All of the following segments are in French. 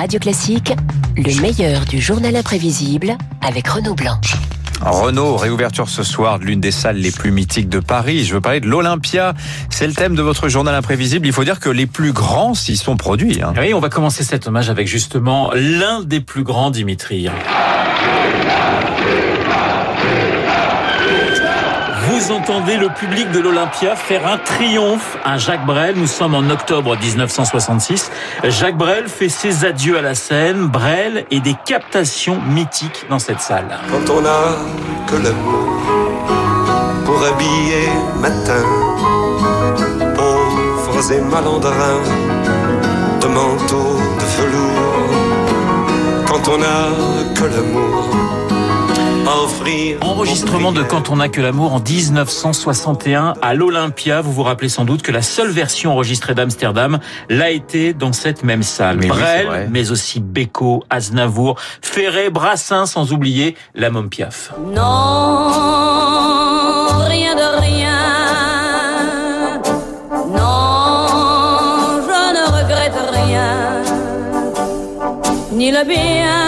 Radio Classique, le meilleur du journal imprévisible avec Renaud Blanc. Renault, réouverture ce soir de l'une des salles les plus mythiques de Paris. Je veux parler de l'Olympia. C'est le thème de votre journal imprévisible. Il faut dire que les plus grands s'y sont produits. Hein. Oui, on va commencer cet hommage avec justement l'un des plus grands, Dimitri. Vous entendez le public de l'Olympia faire un triomphe à Jacques Brel. Nous sommes en octobre 1966. Jacques Brel fait ses adieux à la scène. Brel et des captations mythiques dans cette salle. Quand on a que l'amour pour habiller matin, pauvres et malandrins de manteaux de velours. Quand on a que l'amour Enregistrement de Quand on n'a que l'amour en 1961 à l'Olympia. Vous vous rappelez sans doute que la seule version enregistrée d'Amsterdam l'a été dans cette même salle. Mais Brel, mais aussi Beko, Aznavour, Ferré, Brassin, sans oublier la Mom Piaf. Non, rien de rien. Non, je ne regrette rien. Ni le bien.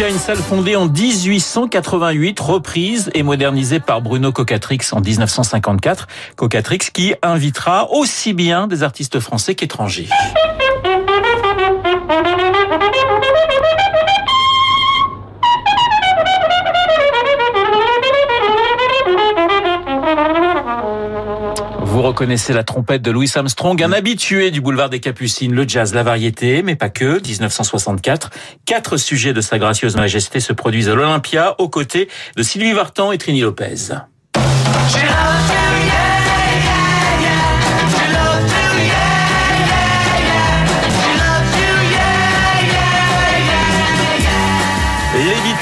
L'Olympia, une salle fondée en 1888, reprise et modernisée par Bruno Cocatrix en 1954. Cocatrix qui invitera aussi bien des artistes français qu'étrangers. Vous reconnaissez la trompette de Louis Armstrong, un habitué du boulevard des Capucines, le jazz, la variété, mais pas que. 1964, quatre sujets de sa gracieuse majesté se produisent à l'Olympia, aux côtés de Sylvie Vartan et Trini Lopez.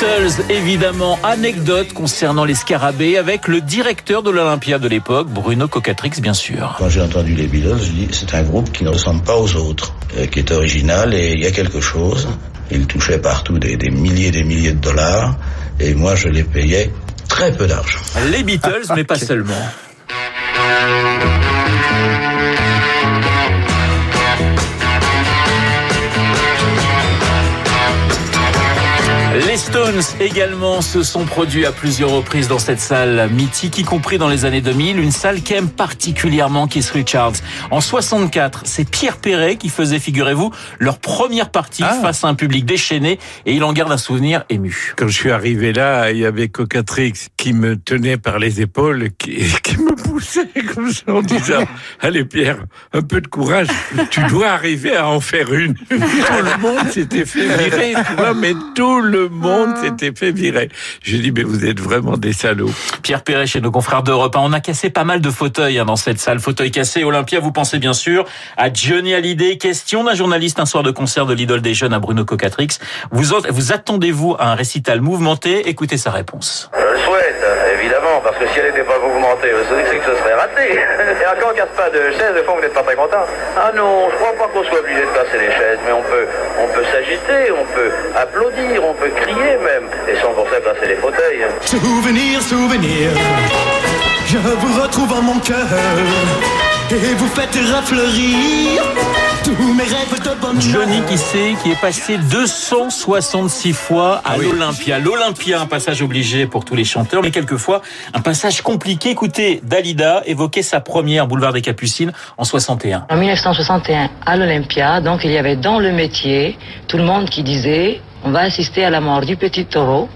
Beatles, évidemment, anecdote concernant les scarabées avec le directeur de l'Olympia de l'époque, Bruno Cocatrix, bien sûr. Quand j'ai entendu les Beatles, je dis c'est un groupe qui ne ressemble pas aux autres, euh, qui est original et il y a quelque chose. Il touchait partout des, des milliers et des milliers de dollars et moi je les payais très peu d'argent. Les Beatles, mais pas seulement. Stones également se sont produits à plusieurs reprises dans cette salle mythique, y compris dans les années 2000, une salle qu'aime particulièrement Keith Richards. En 64, c'est Pierre Perret qui faisait, figurez-vous, leur première partie Ah. face à un public déchaîné et il en garde un souvenir ému. Quand je suis arrivé là, il y avait Cocatrix qui me tenait par les épaules, qui, qui me poussait comme ça en disant Allez Pierre, un peu de courage, tu dois arriver à en faire une. Tout le monde s'était fait virer, tu vois, mais tout le monde s'était fait virer. J'ai dit Mais vous êtes vraiment des salauds. Pierre Perret chez nos confrères d'Europe 1. On a cassé pas mal de fauteuils hein, dans cette salle. Fauteuil cassé, Olympia, vous pensez bien sûr à Johnny Hallyday. Question d'un journaliste un soir de concert de l'idole des jeunes à Bruno Cocatrix. Vous, vous attendez-vous à un récital mouvementé? Écoutez sa réponse. Je le souhaite, évidemment, parce que si elle n'était pas mouvementée, c'est que ce serait raté. Et encore, on casse pas de chaise, des fois vous n'êtes pas très content. Ah non, je crois pas qu'on soit obligé de casser les chaises, mais on peut, on peut s'agiter, on peut applaudir, on peut crier même, et sans pour ça casser les fauteuils. Souvenir, souvenir, je vous retrouve en mon cœur et vous faites refleurir tous mes rêves de bonheur. Johnny qui sait, qui est passé 266 fois à l'Olympia. L'Olympia, un passage obligé pour tous les chanteurs, mais quelquefois un passage compliqué. Écoutez, Dalida évoquait sa première boulevard des Capucines en 61. En 1961, à l'Olympia, donc il y avait dans le métier tout le monde qui disait on va assister à la mort du petit taureau.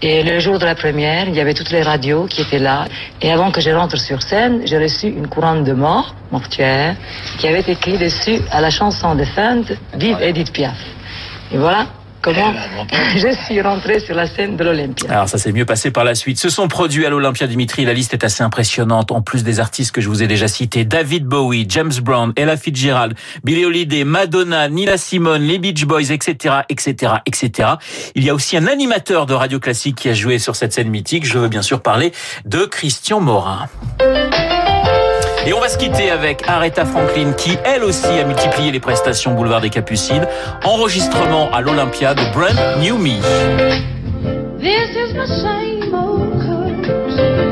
Et le jour de la première, il y avait toutes les radios qui étaient là. Et avant que je rentre sur scène, j'ai reçu une couronne de mort mortuaire qui avait écrit dessus à la chanson de Fund Vive Edith Piaf. Et voilà comment je suis rentré sur la scène de l'Olympia. Alors ça s'est mieux passé par la suite. Se sont produits à l'Olympia Dimitri. La liste est assez impressionnante. En plus des artistes que je vous ai déjà cités, David Bowie, James Brown, Ella Fitzgerald, Billie Holiday, Madonna, Nina Simone, les Beach Boys, etc., etc., etc. Il y a aussi un animateur de radio classique qui a joué sur cette scène mythique. Je veux bien sûr parler de Christian Morin. Et on va se quitter avec Aretha Franklin qui, elle aussi, a multiplié les prestations Boulevard des Capucines. Enregistrement à l'Olympia de Brand New Me. Old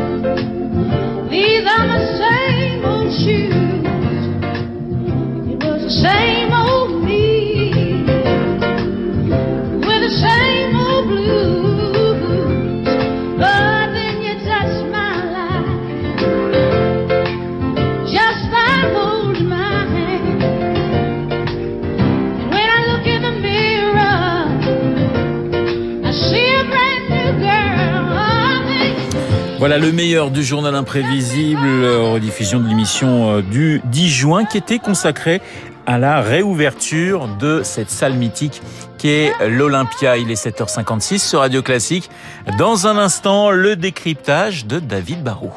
Voilà le meilleur du journal imprévisible, euh, rediffusion de l'émission euh, du 10 juin qui était consacrée à la réouverture de cette salle mythique qui est l'Olympia. Il est 7h56 sur Radio Classique. Dans un instant, le décryptage de David Barou.